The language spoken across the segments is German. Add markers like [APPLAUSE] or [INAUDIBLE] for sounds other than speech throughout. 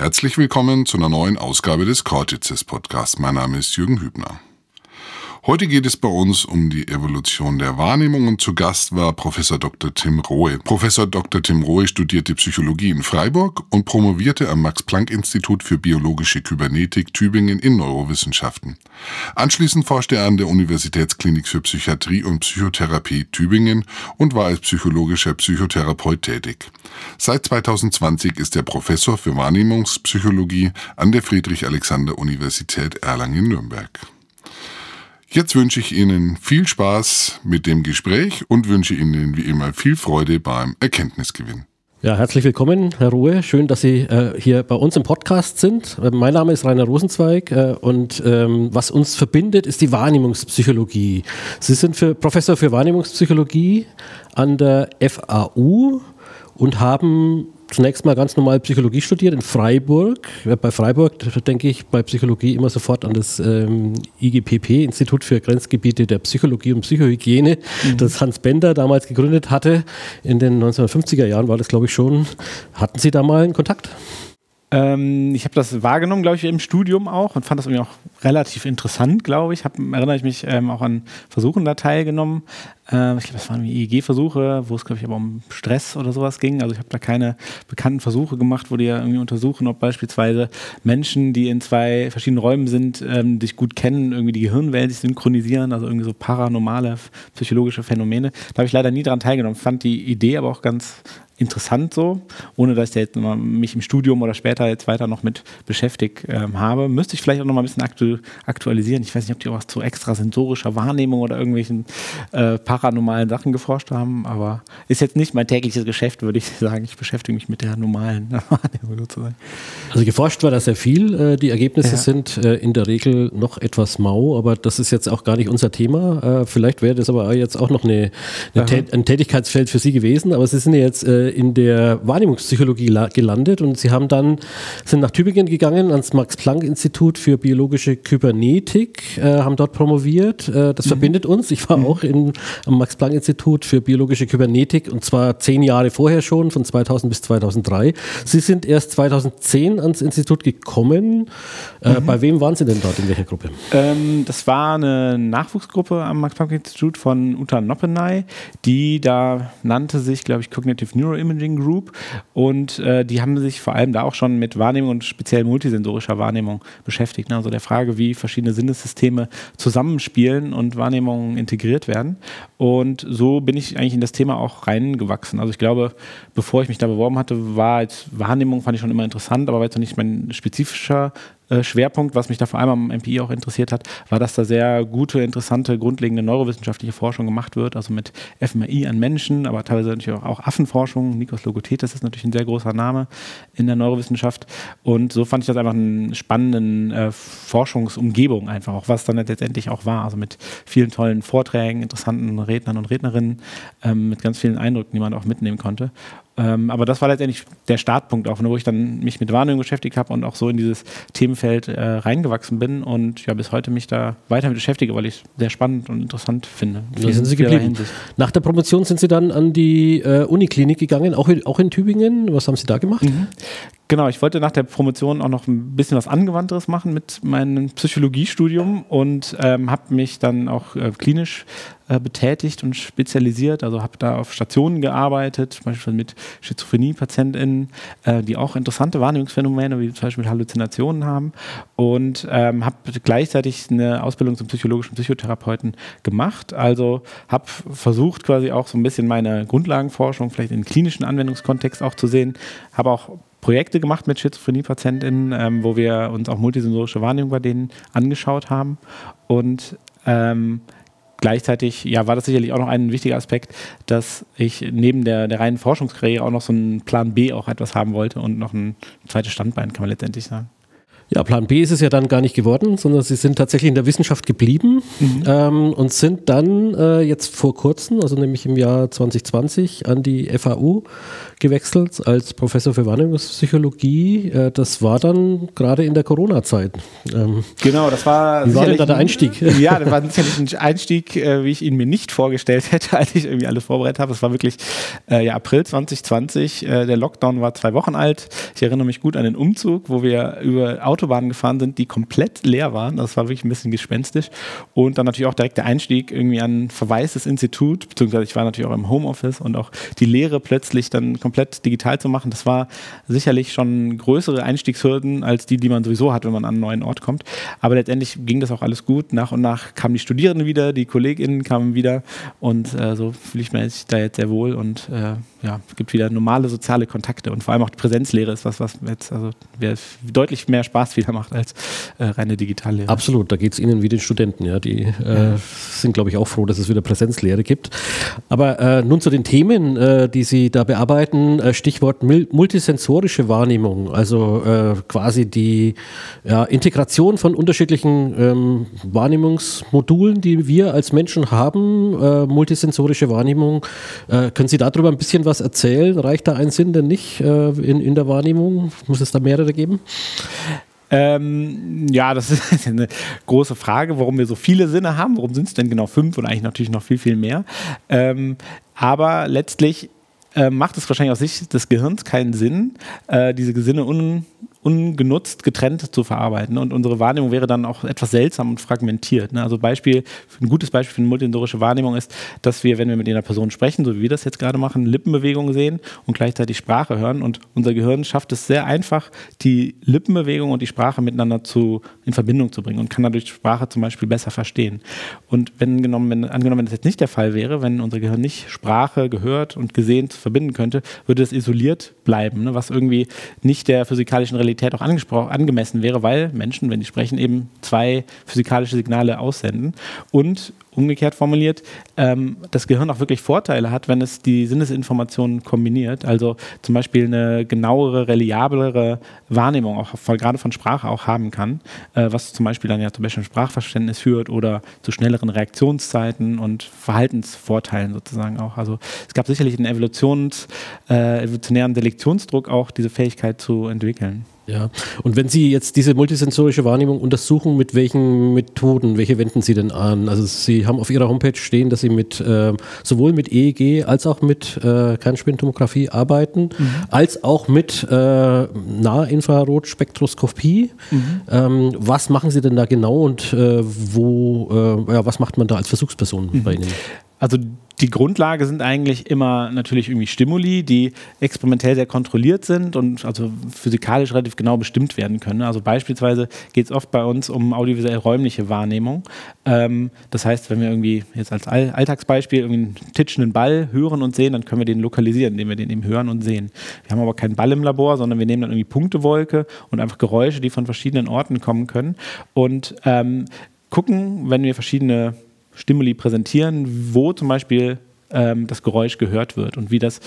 Herzlich willkommen zu einer neuen Ausgabe des Cortices Podcasts. Mein Name ist Jürgen Hübner. Heute geht es bei uns um die Evolution der Wahrnehmung und zu Gast war Professor Dr. Tim Rohe. Professor Dr. Tim Rohe studierte Psychologie in Freiburg und promovierte am Max-Planck-Institut für biologische Kybernetik Tübingen in Neurowissenschaften. Anschließend forschte er an der Universitätsklinik für Psychiatrie und Psychotherapie Tübingen und war als psychologischer Psychotherapeut tätig. Seit 2020 ist er Professor für Wahrnehmungspsychologie an der Friedrich-Alexander-Universität Erlangen-Nürnberg. Jetzt wünsche ich Ihnen viel Spaß mit dem Gespräch und wünsche Ihnen wie immer viel Freude beim Erkenntnisgewinn. Ja, herzlich willkommen, Herr Ruhe. Schön, dass Sie äh, hier bei uns im Podcast sind. Äh, mein Name ist Rainer Rosenzweig äh, und ähm, was uns verbindet, ist die Wahrnehmungspsychologie. Sie sind für Professor für Wahrnehmungspsychologie an der FAU und haben zunächst mal ganz normal Psychologie studiert in Freiburg. Bei Freiburg denke ich bei Psychologie immer sofort an das ähm, IGPP, Institut für Grenzgebiete der Psychologie und Psychohygiene, mhm. das Hans Bender damals gegründet hatte. In den 1950er Jahren war das, glaube ich, schon. Hatten Sie da mal einen Kontakt? Ähm, ich habe das wahrgenommen, glaube ich, im Studium auch und fand das irgendwie auch relativ interessant, glaube ich. Hab, erinnere ich mich ähm, auch an Versuchen da teilgenommen. Ähm, ich glaube, das waren EEG-Versuche, wo es, glaube ich, aber um Stress oder sowas ging. Also ich habe da keine bekannten Versuche gemacht, wo die ja irgendwie untersuchen, ob beispielsweise Menschen, die in zwei verschiedenen Räumen sind, ähm, dich gut kennen, irgendwie die Gehirnwellen sich synchronisieren, also irgendwie so paranormale psychologische Phänomene. Da habe ich leider nie daran teilgenommen. Fand die Idee aber auch ganz interessant so, ohne dass ich jetzt mich im Studium oder später jetzt weiter noch mit beschäftigt ähm, habe. Müsste ich vielleicht auch noch mal ein bisschen aktu aktualisieren. Ich weiß nicht, ob die auch was zu extrasensorischer Wahrnehmung oder irgendwelchen äh, paranormalen Sachen geforscht haben, aber ist jetzt nicht mein tägliches Geschäft, würde ich [LAUGHS] sagen. Ich beschäftige mich mit der normalen [LAUGHS] Wahrnehmung sozusagen. Also geforscht war da sehr viel. Äh, die Ergebnisse ja. sind äh, in der Regel noch etwas mau, aber das ist jetzt auch gar nicht unser Thema. Äh, vielleicht wäre das aber jetzt auch noch eine, eine ein Tätigkeitsfeld für Sie gewesen, aber Sie sind ja jetzt in der Wahrnehmungspsychologie gelandet und sie haben dann sind nach Tübingen gegangen ans Max Planck Institut für biologische Kybernetik, äh, haben dort promoviert. Äh, das mhm. verbindet uns. Ich war mhm. auch in, am Max Planck Institut für biologische Kybernetik und zwar zehn Jahre vorher schon, von 2000 bis 2003. Sie sind erst 2010 ans Institut gekommen. Äh, mhm. Bei wem waren Sie denn dort? In welcher Gruppe? Ähm, das war eine Nachwuchsgruppe am Max Planck Institut von Uta Noppenay, die da nannte sich, glaube ich, Cognitive Neuroimaging Imaging Group und äh, die haben sich vor allem da auch schon mit Wahrnehmung und speziell multisensorischer Wahrnehmung beschäftigt. Ne? Also der Frage, wie verschiedene Sinnessysteme zusammenspielen und Wahrnehmungen integriert werden. Und so bin ich eigentlich in das Thema auch reingewachsen. Also ich glaube, bevor ich mich da beworben hatte, war als Wahrnehmung fand ich schon immer interessant, aber war jetzt noch nicht mein spezifischer äh, Schwerpunkt, was mich da vor allem am MPI auch interessiert hat, war, dass da sehr gute, interessante, grundlegende neurowissenschaftliche Forschung gemacht wird, also mit FMRI an Menschen, aber teilweise natürlich auch Affenforschung. Nikos Logothetis ist natürlich ein sehr großer Name in der Neurowissenschaft. Und so fand ich das einfach einen spannenden äh, Forschungsumgebung einfach, auch was dann letztendlich auch war. Also mit vielen tollen Vorträgen, interessanten Rednern und Rednerinnen, ähm, mit ganz vielen Eindrücken, die man auch mitnehmen konnte. Ähm, aber das war letztendlich der Startpunkt auch, ne, wo ich dann mich mit Wahrnehmung beschäftigt habe und auch so in dieses Themenfeld äh, reingewachsen bin und ja bis heute mich da weiter mit beschäftige, weil ich es sehr spannend und interessant finde. Da sind Sie geblieben. Nach der Promotion sind Sie dann an die äh, Uniklinik gegangen, auch, auch in Tübingen. Was haben Sie da gemacht? Mhm. Genau, ich wollte nach der Promotion auch noch ein bisschen was Angewandteres machen mit meinem Psychologiestudium und ähm, habe mich dann auch äh, klinisch äh, betätigt und spezialisiert. Also habe da auf Stationen gearbeitet, zum Beispiel mit Schizophrenie-PatientInnen, äh, die auch interessante Wahrnehmungsphänomene wie zum Beispiel Halluzinationen haben und ähm, habe gleichzeitig eine Ausbildung zum psychologischen Psychotherapeuten gemacht. Also habe versucht quasi auch so ein bisschen meine Grundlagenforschung vielleicht in klinischen Anwendungskontext auch zu sehen, habe auch Projekte gemacht mit Schizophrenie-PatientInnen, ähm, wo wir uns auch multisensorische Wahrnehmung bei denen angeschaut haben. Und ähm, gleichzeitig ja, war das sicherlich auch noch ein wichtiger Aspekt, dass ich neben der, der reinen Forschungskarriere auch noch so einen Plan B auch etwas haben wollte und noch ein zweites Standbein, kann man letztendlich sagen. Ja, Plan B ist es ja dann gar nicht geworden, sondern sie sind tatsächlich in der Wissenschaft geblieben mhm. ähm, und sind dann äh, jetzt vor kurzem, also nämlich im Jahr 2020, an die FAU gewechselt als Professor für Wahrnehmungspsychologie. Äh, das war dann gerade in der Corona-Zeit. Ähm, genau, das war. Wie war denn da der Einstieg? [LAUGHS] Ja, das war sicherlich ein Einstieg, äh, wie ich ihn mir nicht vorgestellt hätte, [LAUGHS] als ich irgendwie alles vorbereitet habe. Es war wirklich äh, ja, April 2020. Äh, der Lockdown war zwei Wochen alt. Ich erinnere mich gut an den Umzug, wo wir über Autobahnen gefahren sind, die komplett leer waren. Das war wirklich ein bisschen gespenstisch. Und dann natürlich auch direkt der Einstieg irgendwie an verwaistes Institut, beziehungsweise ich war natürlich auch im Homeoffice und auch die Lehre plötzlich dann komplett komplett digital zu machen, das war sicherlich schon größere Einstiegshürden als die, die man sowieso hat, wenn man an einen neuen Ort kommt. Aber letztendlich ging das auch alles gut. Nach und nach kamen die Studierenden wieder, die KollegInnen kamen wieder und äh, so fühle ich mich da jetzt sehr wohl und äh, ja, es gibt wieder normale soziale Kontakte und vor allem auch die Präsenzlehre ist was, was jetzt also deutlich mehr Spaß wieder macht als äh, reine Digitallehre. Absolut, da geht es Ihnen wie den Studenten, ja. Die äh, sind, glaube ich, auch froh, dass es wieder Präsenzlehre gibt. Aber äh, nun zu den Themen, äh, die Sie da bearbeiten. Äh, Stichwort multisensorische Wahrnehmung, also äh, quasi die ja, Integration von unterschiedlichen ähm, Wahrnehmungsmodulen, die wir als Menschen haben, multisensorische Wahrnehmung. Können Sie darüber ein bisschen was erzählen? Reicht da ein Sinn denn nicht äh, in, in der Wahrnehmung? Muss es da mehrere geben? Ähm, ja, das ist [LAUGHS] eine große Frage, warum wir so viele Sinne haben. Warum sind es denn genau fünf und eigentlich natürlich noch viel, viel mehr? Ähm, aber letztlich äh, macht es wahrscheinlich aus Sicht des Gehirns keinen Sinn, äh, diese Sinne un ungenutzt getrennt zu verarbeiten. Und unsere Wahrnehmung wäre dann auch etwas seltsam und fragmentiert. Ne? Also Beispiel, ein gutes Beispiel für eine multisensorische Wahrnehmung ist, dass wir, wenn wir mit einer Person sprechen, so wie wir das jetzt gerade machen, Lippenbewegungen sehen und gleichzeitig Sprache hören. Und unser Gehirn schafft es sehr einfach, die Lippenbewegung und die Sprache miteinander zu, in Verbindung zu bringen und kann dadurch Sprache zum Beispiel besser verstehen. Und wenn, genommen, wenn angenommen, wenn das jetzt nicht der Fall wäre, wenn unser Gehirn nicht Sprache gehört und gesehen verbinden könnte, würde es isoliert bleiben, ne? was irgendwie nicht der physikalischen Realität Realität auch angemessen wäre, weil Menschen, wenn die sprechen, eben zwei physikalische Signale aussenden. Und umgekehrt formuliert, ähm, das Gehirn auch wirklich Vorteile hat, wenn es die Sinnesinformationen kombiniert. Also zum Beispiel eine genauere, reliablere Wahrnehmung auch von, gerade von Sprache auch haben kann, äh, was zum Beispiel dann ja zum Beispiel Sprachverständnis führt oder zu schnelleren Reaktionszeiten und Verhaltensvorteilen sozusagen auch. Also es gab sicherlich einen Evolutions, äh, evolutionären Selektionsdruck auch, diese Fähigkeit zu entwickeln. Ja, und wenn Sie jetzt diese multisensorische Wahrnehmung untersuchen, mit welchen Methoden, welche wenden Sie denn an? Also Sie haben auf Ihrer Homepage stehen, dass Sie mit äh, sowohl mit EEG als auch mit äh, Kernspintomographie arbeiten, mhm. als auch mit äh, Nahinfrarotspektroskopie. Mhm. Ähm, was machen Sie denn da genau und äh, wo, äh, ja, was macht man da als Versuchsperson mhm. bei Ihnen? Also die Grundlage sind eigentlich immer natürlich irgendwie Stimuli, die experimentell sehr kontrolliert sind und also physikalisch relativ genau bestimmt werden können. Also beispielsweise geht es oft bei uns um audiovisuell räumliche Wahrnehmung. Ähm, das heißt, wenn wir irgendwie jetzt als All Alltagsbeispiel irgendwie einen titschenden Ball hören und sehen, dann können wir den lokalisieren, indem wir den eben hören und sehen. Wir haben aber keinen Ball im Labor, sondern wir nehmen dann irgendwie Punktewolke und einfach Geräusche, die von verschiedenen Orten kommen können und ähm, gucken, wenn wir verschiedene Stimuli präsentieren, wo zum Beispiel ähm, das Geräusch gehört wird und wie das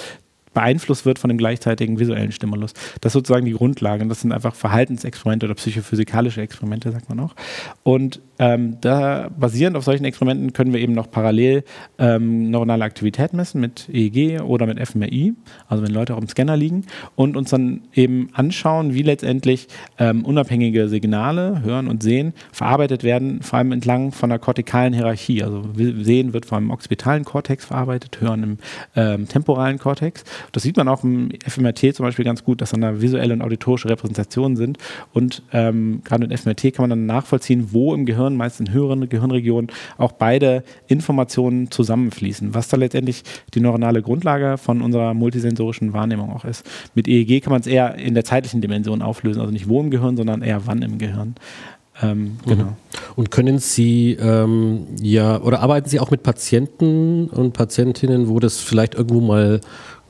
beeinflusst wird von dem gleichzeitigen visuellen Stimulus. Das ist sozusagen die Grundlage. Und das sind einfach Verhaltensexperimente oder psychophysikalische Experimente, sagt man auch. Und ähm, da basierend auf solchen Experimenten können wir eben noch parallel ähm, neuronale Aktivität messen mit EEG oder mit fMRI, also wenn Leute auch im Scanner liegen, und uns dann eben anschauen, wie letztendlich ähm, unabhängige Signale, Hören und Sehen, verarbeitet werden, vor allem entlang von der kortikalen Hierarchie. Also Sehen wird vor allem im occipitalen Kortex verarbeitet, Hören im ähm, temporalen Kortex. Das sieht man auch im fMRT zum Beispiel ganz gut, dass dann da visuelle und auditorische Repräsentationen sind. Und ähm, gerade mit fMRT kann man dann nachvollziehen, wo im Gehirn Gehirn, meist in höheren Gehirnregionen, auch beide Informationen zusammenfließen, was da letztendlich die neuronale Grundlage von unserer multisensorischen Wahrnehmung auch ist. Mit EEG kann man es eher in der zeitlichen Dimension auflösen, also nicht wo im Gehirn, sondern eher wann im Gehirn. Ähm, genau. Mhm. Und können Sie ähm, ja oder arbeiten Sie auch mit Patienten und Patientinnen, wo das vielleicht irgendwo mal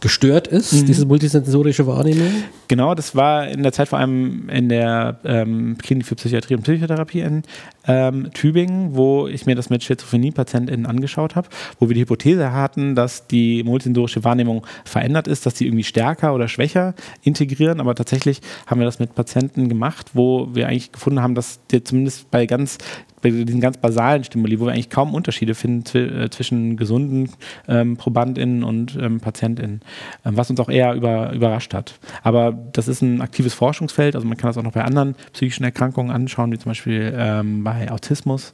gestört ist, mhm. diese multisensorische Wahrnehmung? Genau, das war in der Zeit vor allem in der ähm, Klinik für Psychiatrie und Psychotherapie in ähm, Tübingen, wo ich mir das mit Schizophrenie-PatientInnen angeschaut habe, wo wir die Hypothese hatten, dass die multisensorische Wahrnehmung verändert ist, dass sie irgendwie stärker oder schwächer integrieren. Aber tatsächlich haben wir das mit Patienten gemacht, wo wir eigentlich gefunden haben, dass die zumindest bei ganz bei diesen ganz basalen Stimuli, wo wir eigentlich kaum Unterschiede finden äh, zwischen gesunden ähm, ProbandInnen und ähm, PatientInnen, ähm, was uns auch eher über, überrascht hat. Aber das ist ein aktives Forschungsfeld, also man kann das auch noch bei anderen psychischen Erkrankungen anschauen, wie zum Beispiel ähm, bei Autismus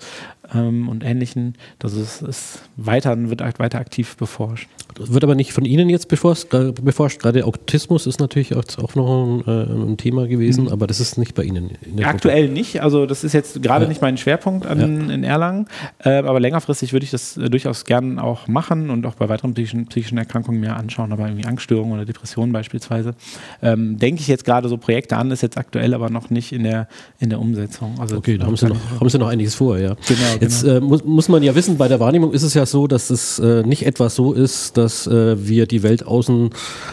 ähm, und ähnlichen. Das ist, ist weiter, wird weiter aktiv beforscht. Das wird aber nicht von Ihnen jetzt beforscht. beforscht. Gerade Autismus ist natürlich auch noch ein, äh, ein Thema gewesen, mhm. aber das ist nicht bei Ihnen. Aktuell Gruppe. nicht. Also das ist jetzt gerade ja. nicht mein Schwerpunkt an, ja. in Erlangen. Äh, aber längerfristig würde ich das äh, durchaus gern auch machen und auch bei weiteren psychischen, psychischen Erkrankungen mir anschauen, aber irgendwie Angststörungen oder Depressionen beispielsweise. Ähm, denke ich jetzt gerade so Projekte an, ist jetzt aktuell aber noch nicht in der, in der Umsetzung. Also okay, da haben Sie, noch, haben Sie noch einiges vor, ja. Genau, jetzt genau. Äh, muss, muss man ja wissen, bei der Wahrnehmung ist es ja so, dass es äh, nicht etwa so ist, dass äh, wir die Welt außen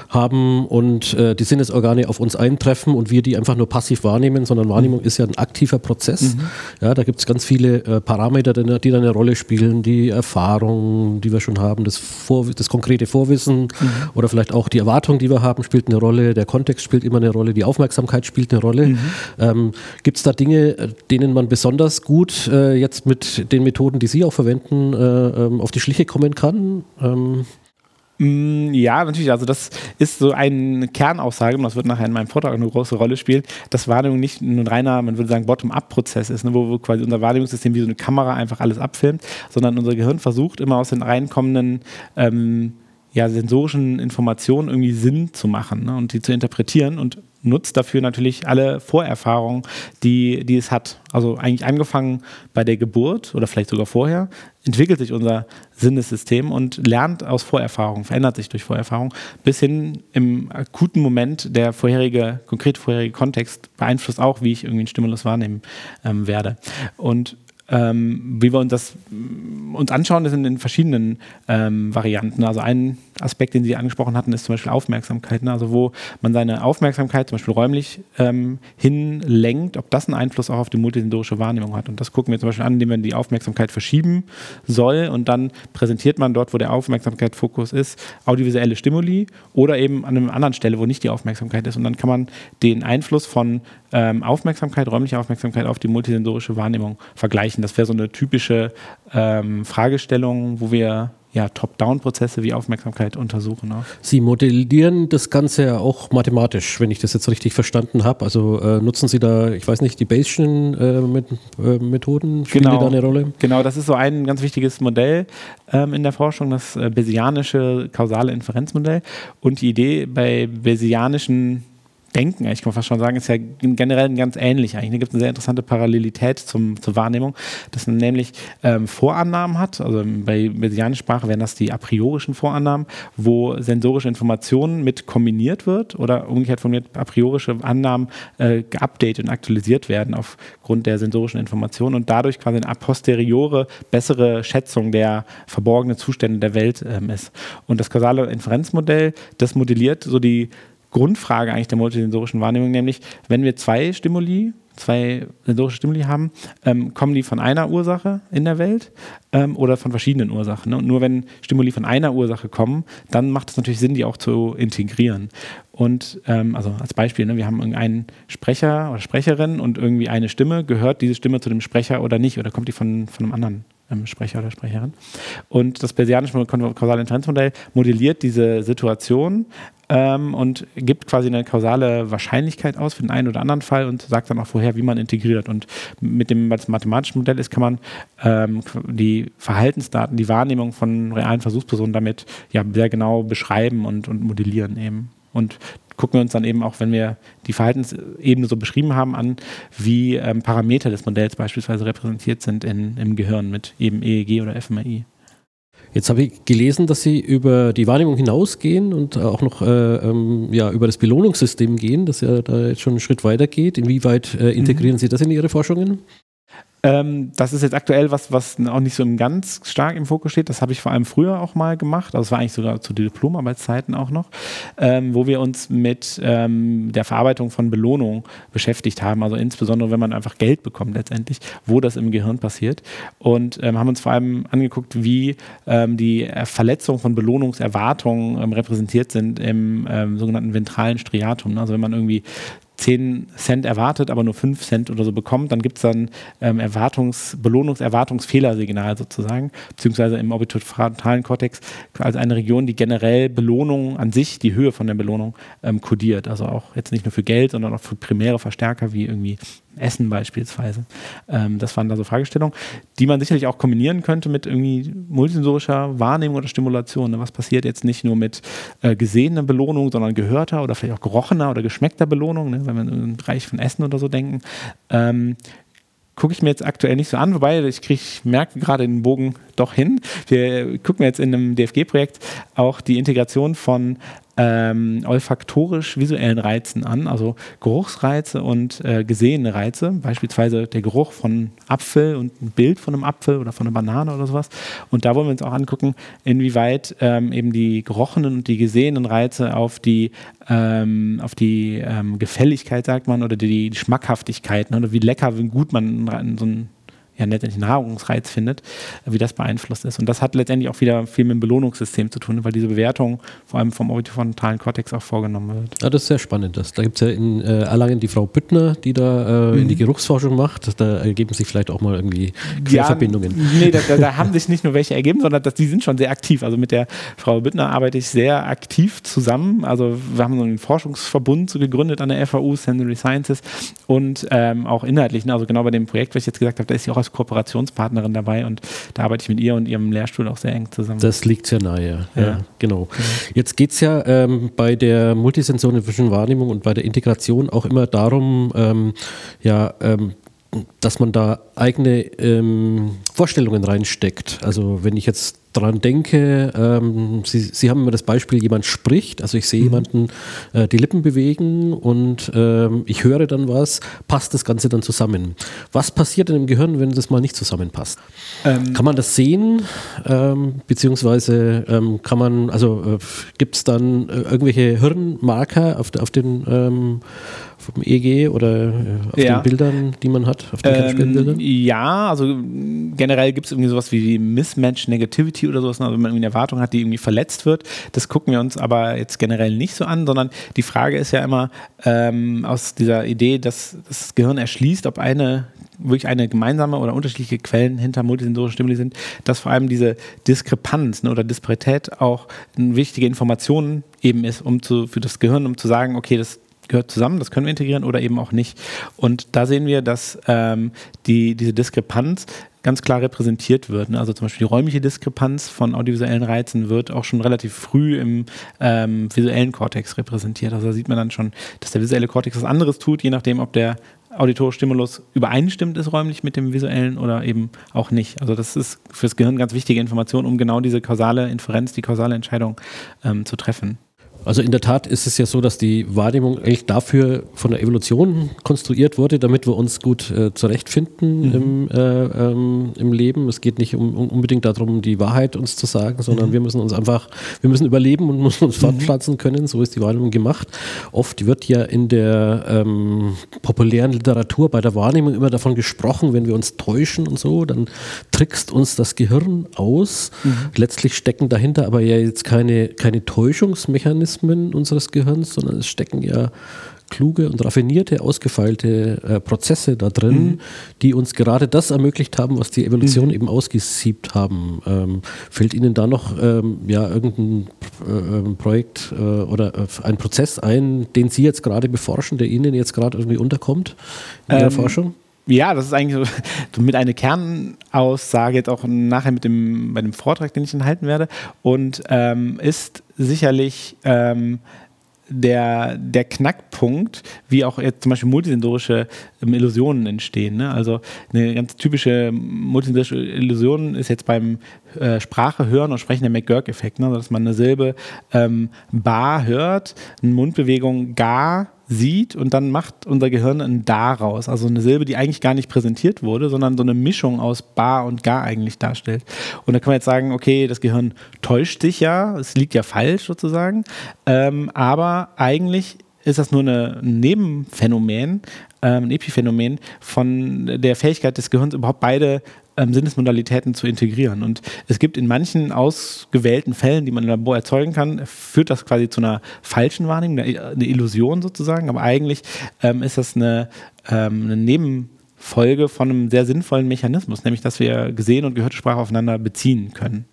haben und äh, die Sinnesorgane auf uns eintreffen und wir die einfach nur passiv wahrnehmen, sondern Wahrnehmung mhm. ist ja ein aktiver Prozess. Mhm. Ja, da gibt es ganz viele äh, Parameter, die da eine Rolle spielen, die Erfahrung, die wir schon haben, das, Vor das konkrete Vorwissen mhm. oder vielleicht auch die Erwartung, die wir haben, spielt eine Rolle, der Kontext spielt immer eine Rolle, die Aufmerksamkeit spielt eine Rolle. Mhm. Ähm, gibt es da Dinge, denen man besonders gut äh, jetzt mit den Methoden, die Sie auch verwenden, äh, ähm, auf die Schliche kommen kann? Ähm Mm, ja, natürlich. Also das ist so eine Kernaussage, und das wird nachher in meinem Vortrag eine große Rolle spielen, dass Wahrnehmung nicht ein reiner, man würde sagen, Bottom-up-Prozess ist, ne, wo quasi unser Wahrnehmungssystem wie so eine Kamera einfach alles abfilmt, sondern unser Gehirn versucht immer aus den reinkommenden ähm, ja, sensorischen Informationen irgendwie Sinn zu machen ne, und die zu interpretieren und nutzt dafür natürlich alle Vorerfahrungen, die, die es hat. Also eigentlich angefangen bei der Geburt oder vielleicht sogar vorher, entwickelt sich unser Sinnessystem und lernt aus Vorerfahrungen, verändert sich durch Vorerfahrung, bis hin im akuten Moment der vorherige, konkrete vorherige Kontext beeinflusst auch, wie ich irgendwie einen Stimulus wahrnehmen ähm, werde. Und ähm, wie wir uns das uns anschauen, das sind in verschiedenen ähm, Varianten. Also ein Aspekt, den Sie angesprochen hatten, ist zum Beispiel Aufmerksamkeit. Ne? Also wo man seine Aufmerksamkeit zum Beispiel räumlich ähm, hinlenkt, ob das einen Einfluss auch auf die multisensorische Wahrnehmung hat. Und das gucken wir zum Beispiel an, indem man die Aufmerksamkeit verschieben soll und dann präsentiert man dort, wo der Aufmerksamkeitsfokus ist, audiovisuelle Stimuli oder eben an einer anderen Stelle, wo nicht die Aufmerksamkeit ist. Und dann kann man den Einfluss von ähm, Aufmerksamkeit, räumliche Aufmerksamkeit auf die multisensorische Wahrnehmung vergleichen. Das wäre so eine typische ähm, Fragestellung, wo wir ja, Top-Down-Prozesse wie Aufmerksamkeit untersuchen. Auch. Sie modellieren das Ganze ja auch mathematisch, wenn ich das jetzt richtig verstanden habe. Also äh, nutzen Sie da, ich weiß nicht, die Bayesian äh, mit, äh, Methoden? Spielen genau, die da eine Rolle? Genau, das ist so ein ganz wichtiges Modell ähm, in der Forschung, das äh, Bayesianische kausale Inferenzmodell. Und die Idee bei Bayesianischen Denken, ich kann fast schon sagen, ist ja generell ganz ähnlich eigentlich. Da gibt es eine sehr interessante Parallelität zum, zur Wahrnehmung, dass man nämlich ähm, Vorannahmen hat, also bei mesianischer Sprache wären das die a priorischen Vorannahmen, wo sensorische Informationen mit kombiniert wird oder umgekehrt formuliert a priorische Annahmen äh, geupdatet und aktualisiert werden aufgrund der sensorischen Informationen und dadurch quasi eine a posteriore bessere Schätzung der verborgenen Zustände der Welt ähm, ist. Und das kausale Inferenzmodell, das modelliert so die Grundfrage eigentlich der multisensorischen Wahrnehmung, nämlich wenn wir zwei Stimuli, zwei sensorische Stimuli haben, ähm, kommen die von einer Ursache in der Welt ähm, oder von verschiedenen Ursachen. Ne? Und nur wenn Stimuli von einer Ursache kommen, dann macht es natürlich Sinn, die auch zu integrieren. Und ähm, also als Beispiel, ne, wir haben irgendeinen Sprecher oder Sprecherin und irgendwie eine Stimme, gehört diese Stimme zu dem Sprecher oder nicht? Oder kommt die von, von einem anderen ähm, Sprecher oder Sprecherin? Und das Bayesianische kausale Inferenzmodell modelliert diese Situation ähm, und gibt quasi eine kausale Wahrscheinlichkeit aus für den einen oder anderen Fall und sagt dann auch vorher, wie man integriert. Und mit dem mathematischen Modell ist, kann man ähm, die Verhaltensdaten, die Wahrnehmung von realen Versuchspersonen damit ja sehr genau beschreiben und, und modellieren eben. Und gucken wir uns dann eben auch, wenn wir die Verhaltensebene so beschrieben haben, an, wie ähm, Parameter des Modells beispielsweise repräsentiert sind in, im Gehirn mit eben EEG oder fMRI. Jetzt habe ich gelesen, dass Sie über die Wahrnehmung hinausgehen und auch noch äh, ähm, ja, über das Belohnungssystem gehen, das ja da jetzt schon einen Schritt weiter geht. Inwieweit äh, integrieren mhm. Sie das in Ihre Forschungen? Ähm, das ist jetzt aktuell was, was auch nicht so ganz stark im Fokus steht. Das habe ich vor allem früher auch mal gemacht. Also es war eigentlich sogar zu Diplomarbeitszeiten auch noch, ähm, wo wir uns mit ähm, der Verarbeitung von Belohnung beschäftigt haben. Also insbesondere, wenn man einfach Geld bekommt letztendlich, wo das im Gehirn passiert. Und ähm, haben uns vor allem angeguckt, wie ähm, die Verletzung von Belohnungserwartungen ähm, repräsentiert sind im sogenannten ventralen Striatum. Also wenn man irgendwie 10 Cent erwartet, aber nur 5 Cent oder so bekommt, dann gibt es dann ähm, Erwartungs-, Belohnungs-Erwartungsfehlersignal sozusagen, beziehungsweise im orbitofrontalen Kortex als eine Region, die generell Belohnung an sich, die Höhe von der Belohnung ähm, kodiert. Also auch jetzt nicht nur für Geld, sondern auch für primäre Verstärker wie irgendwie Essen beispielsweise. Ähm, das waren da so Fragestellungen, die man sicherlich auch kombinieren könnte mit irgendwie multisensorischer Wahrnehmung oder Stimulation. Ne? Was passiert jetzt nicht nur mit äh, gesehener Belohnung, sondern gehörter oder vielleicht auch gerochener oder geschmeckter Belohnung, ne? Wenn wir im Bereich von Essen oder so denken. Ähm, gucke ich mir jetzt aktuell nicht so an, wobei ich, krieg, ich merke gerade den Bogen doch hin. Wir gucken jetzt in einem DFG-Projekt auch die Integration von ähm, olfaktorisch-visuellen Reizen an, also Geruchsreize und äh, gesehene Reize, beispielsweise der Geruch von Apfel und ein Bild von einem Apfel oder von einer Banane oder sowas. Und da wollen wir uns auch angucken, inwieweit ähm, eben die gerochenen und die gesehenen Reize auf die, ähm, auf die ähm, Gefälligkeit, sagt man, oder die, die Schmackhaftigkeit, ne, oder wie lecker, wie gut man so ein ja letztendlich Nahrungsreiz findet, wie das beeinflusst ist. Und das hat letztendlich auch wieder viel mit dem Belohnungssystem zu tun, weil diese Bewertung vor allem vom orbitofrontalen Kortex auch vorgenommen wird. Ja, das ist sehr spannend. Das, da gibt es ja in äh, Erlangen die Frau Büttner, die da äh, mhm. in die. Geruchsforschung macht. Da ergeben sich vielleicht auch mal irgendwie Querverbindungen. Ja, nee, da, da, da, haben sich nicht nur welche ergeben, sondern das, die sind schon sehr aktiv. Also mit der Frau Büttner arbeite ich sehr aktiv zusammen. Also wir haben so einen Forschungsverbund gegründet an der FAU, Sensory Sciences und ähm, auch inhaltlich. Ne, also genau bei dem Projekt, was ich jetzt gesagt habe, da ist sie auch als Kooperationspartnerin dabei und da arbeite ich mit ihr und ihrem Lehrstuhl auch sehr eng zusammen. Das liegt sehr nahe, ja, ja genau. Jetzt geht es ja ähm, bei der multisensorischen Wahrnehmung und bei der Integration auch immer darum, ähm, ja, ähm, dass man da eigene ähm, Vorstellungen reinsteckt. Also wenn ich jetzt daran denke, ähm, Sie, Sie haben immer das Beispiel, jemand spricht, also ich sehe mhm. jemanden äh, die Lippen bewegen und ähm, ich höre dann was, passt das Ganze dann zusammen. Was passiert denn im Gehirn, wenn das mal nicht zusammenpasst? Ähm. Kann man das sehen, ähm, beziehungsweise ähm, kann man, also äh, gibt es dann äh, irgendwelche Hirnmarker auf, auf den ähm, vom EG oder äh, auf ja. den Bildern, die man hat, auf den ähm, Ja, also generell gibt es irgendwie sowas wie Mismatch Negativity oder sowas, ne? wenn man eine Erwartung hat, die irgendwie verletzt wird. Das gucken wir uns aber jetzt generell nicht so an, sondern die Frage ist ja immer ähm, aus dieser Idee, dass das Gehirn erschließt, ob eine wirklich eine gemeinsame oder unterschiedliche Quellen hinter multisensorischen Stimuli sind, dass vor allem diese Diskrepanz ne, oder Disparität auch eine wichtige Information eben ist, um zu, für das Gehirn, um zu sagen, okay, das gehört zusammen, das können wir integrieren oder eben auch nicht. Und da sehen wir, dass ähm, die, diese Diskrepanz ganz klar repräsentiert wird. Ne? Also zum Beispiel die räumliche Diskrepanz von audiovisuellen Reizen wird auch schon relativ früh im ähm, visuellen Kortex repräsentiert. Also da sieht man dann schon, dass der visuelle Kortex was anderes tut, je nachdem, ob der Auditorstimulus übereinstimmt ist räumlich mit dem visuellen oder eben auch nicht. Also das ist fürs Gehirn ganz wichtige Information, um genau diese kausale Inferenz, die kausale Entscheidung ähm, zu treffen. Also in der Tat ist es ja so, dass die Wahrnehmung eigentlich dafür von der Evolution konstruiert wurde, damit wir uns gut äh, zurechtfinden mhm. im, äh, ähm, im Leben. Es geht nicht um, unbedingt darum, die Wahrheit uns zu sagen, sondern mhm. wir müssen uns einfach, wir müssen überleben und müssen uns mhm. fortpflanzen können. So ist die Wahrnehmung gemacht. Oft wird ja in der ähm, populären Literatur bei der Wahrnehmung immer davon gesprochen, wenn wir uns täuschen und so, dann trickst uns das Gehirn aus. Mhm. Letztlich stecken dahinter aber ja jetzt keine, keine Täuschungsmechanismen Mechanismen unseres Gehirns, sondern es stecken ja kluge und raffinierte, ausgefeilte äh, Prozesse da drin, mhm. die uns gerade das ermöglicht haben, was die Evolution mhm. eben ausgesiebt haben. Ähm, fällt Ihnen da noch ähm, ja, irgendein äh, ähm, Projekt äh, oder äh, ein Prozess ein, den Sie jetzt gerade beforschen, der Ihnen jetzt gerade irgendwie unterkommt in Ihrer ähm, Forschung? Ja, das ist eigentlich [LAUGHS] so, mit einer Kernaussage jetzt auch nachher mit dem, bei dem Vortrag, den ich dann halten werde. Und ähm, ist sicherlich ähm, der, der Knackpunkt, wie auch jetzt zum Beispiel multisensorische ähm, Illusionen entstehen. Ne? Also eine ganz typische multisensorische Illusion ist jetzt beim äh, Sprache hören und sprechen der McGurk-Effekt, ne? Also, dass man eine Silbe ähm, bar hört, eine Mundbewegung gar sieht und dann macht unser Gehirn ein daraus, also eine Silbe, die eigentlich gar nicht präsentiert wurde, sondern so eine Mischung aus bar und gar eigentlich darstellt. Und da kann man jetzt sagen, okay, das Gehirn täuscht sich ja, es liegt ja falsch sozusagen, ähm, aber eigentlich ist das nur ein Nebenphänomen, ähm, ein Epiphänomen von der Fähigkeit des Gehirns, überhaupt beide ähm, Sinnesmodalitäten zu integrieren. Und es gibt in manchen ausgewählten Fällen, die man im Labor erzeugen kann, führt das quasi zu einer falschen Wahrnehmung, eine Illusion sozusagen. Aber eigentlich ähm, ist das eine, ähm, eine Nebenfolge von einem sehr sinnvollen Mechanismus, nämlich dass wir gesehen und gehörte Sprache aufeinander beziehen können.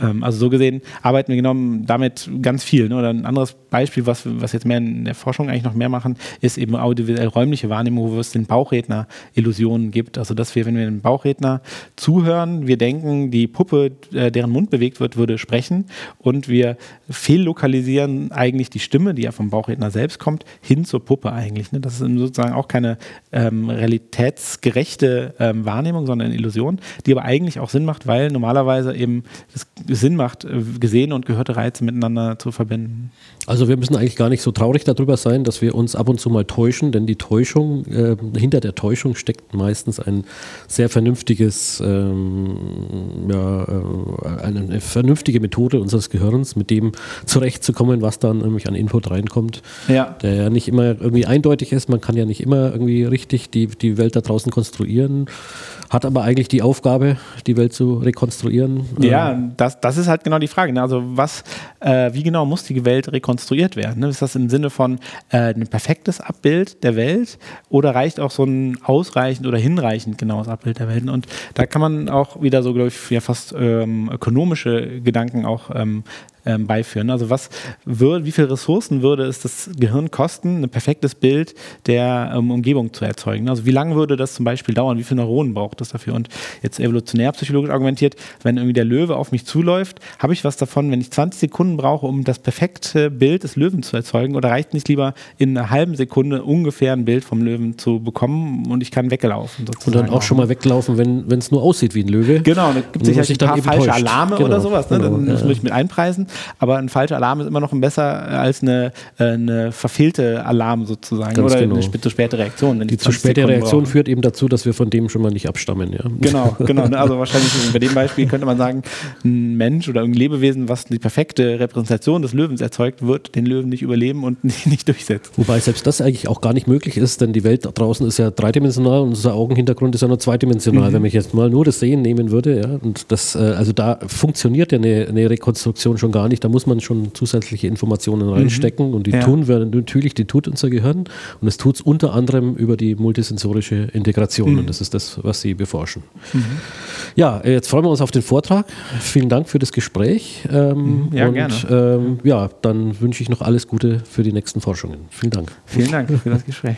Ähm, also so gesehen arbeiten wir genau damit ganz viel. Ne? Oder ein anderes Beispiel, was, was jetzt mehr in der Forschung eigentlich noch mehr machen, ist eben audiovisuell räumliche Wahrnehmung, wo es den Bauchredner Illusionen gibt. Also dass wir, wenn wir den Bauchredner zuhören, wir denken, die Puppe, äh, deren Mund bewegt wird, würde sprechen und wir fehllokalisieren eigentlich die Stimme, die ja vom Bauchredner selbst kommt, hin zur Puppe eigentlich. Ne? Das ist sozusagen auch keine ähm, realitätsgerechte ähm, Wahrnehmung, sondern eine Illusion, die aber eigentlich auch Sinn macht, weil normalerweise eben das Sinn macht, äh, gesehene und gehörte Reize miteinander zu verbinden. Also wir müssen eigentlich gar nicht so traurig darüber sein, dass wir uns ab und zu mal täuschen, denn die Täuschung, äh, hinter der Täuschung steckt meistens ein sehr vernünftiges, ähm, ja, äh, eine vernünftige Methode unseres Gehirns, mit dem zurechtzukommen, was dann nämlich an Input reinkommt, ja. der ja nicht immer irgendwie eindeutig ist. Man kann ja nicht immer irgendwie richtig die, die Welt da draußen konstruieren hat aber eigentlich die Aufgabe, die Welt zu rekonstruieren. Ja, ähm, das, das ist halt genau die Frage. Ne? Also was, äh, wie genau muss die Welt rekonstruiert werden? Ne? Ist das im Sinne von äh, ein perfektes Abbild der Welt oder reicht auch so ein ausreichend oder hinreichend genaues Abbild der Welt? Und da kann man auch wieder so, glaube ich, ja fast ähm, ökonomische Gedanken auch ähm, ähm, beiführen. Also was würde, wie viele Ressourcen würde es das Gehirn kosten, ein perfektes Bild der ähm, Umgebung zu erzeugen? Also wie lange würde das zum Beispiel dauern? Wie viele Neuronen braucht es dafür? Und jetzt evolutionär psychologisch argumentiert, wenn irgendwie der Löwe auf mich zuläuft, habe ich was davon, wenn ich 20 Sekunden brauche, um das perfekte Bild des Löwen zu erzeugen? Oder reicht nicht lieber in einer halben Sekunde ungefähr ein Bild vom Löwen zu bekommen und ich kann weglaufen? Und dann auch schon mal weglaufen, wenn es nur aussieht wie ein Löwe. Genau, da gibt es sicher ein paar falsche. Alarme genau, oder sowas. Ne? Genau, dann ja. muss ich mit einpreisen. Aber ein falscher Alarm ist immer noch besser als eine, äh, eine verfehlte Alarm sozusagen Ganz oder genau. eine zu späte Reaktion. Die zu späte Sekunden Reaktion brauchen. führt eben dazu, dass wir von dem schon mal nicht abstammen. Ja. Genau, [LAUGHS] genau. Also wahrscheinlich bei dem Beispiel könnte man sagen, ein Mensch oder ein Lebewesen, was die perfekte Repräsentation des Löwens erzeugt, wird den Löwen nicht überleben und [LAUGHS] nicht durchsetzen. Wobei selbst das eigentlich auch gar nicht möglich ist, denn die Welt da draußen ist ja dreidimensional und unser Augenhintergrund ist ja nur zweidimensional. Mhm. Wenn ich jetzt mal nur das Sehen nehmen würde, ja, und das, äh, also da funktioniert ja eine, eine Rekonstruktion schon gar nicht. Da muss man schon zusätzliche Informationen reinstecken mhm. und die ja. tun wir natürlich, die tut unser Gehirn und es tut es unter anderem über die multisensorische Integration mhm. und das ist das, was Sie beforschen. Mhm. Ja, jetzt freuen wir uns auf den Vortrag. Vielen Dank für das Gespräch. Ähm, ja, und, gerne. Ähm, ja, dann wünsche ich noch alles Gute für die nächsten Forschungen. Vielen Dank. Vielen Dank für das Gespräch.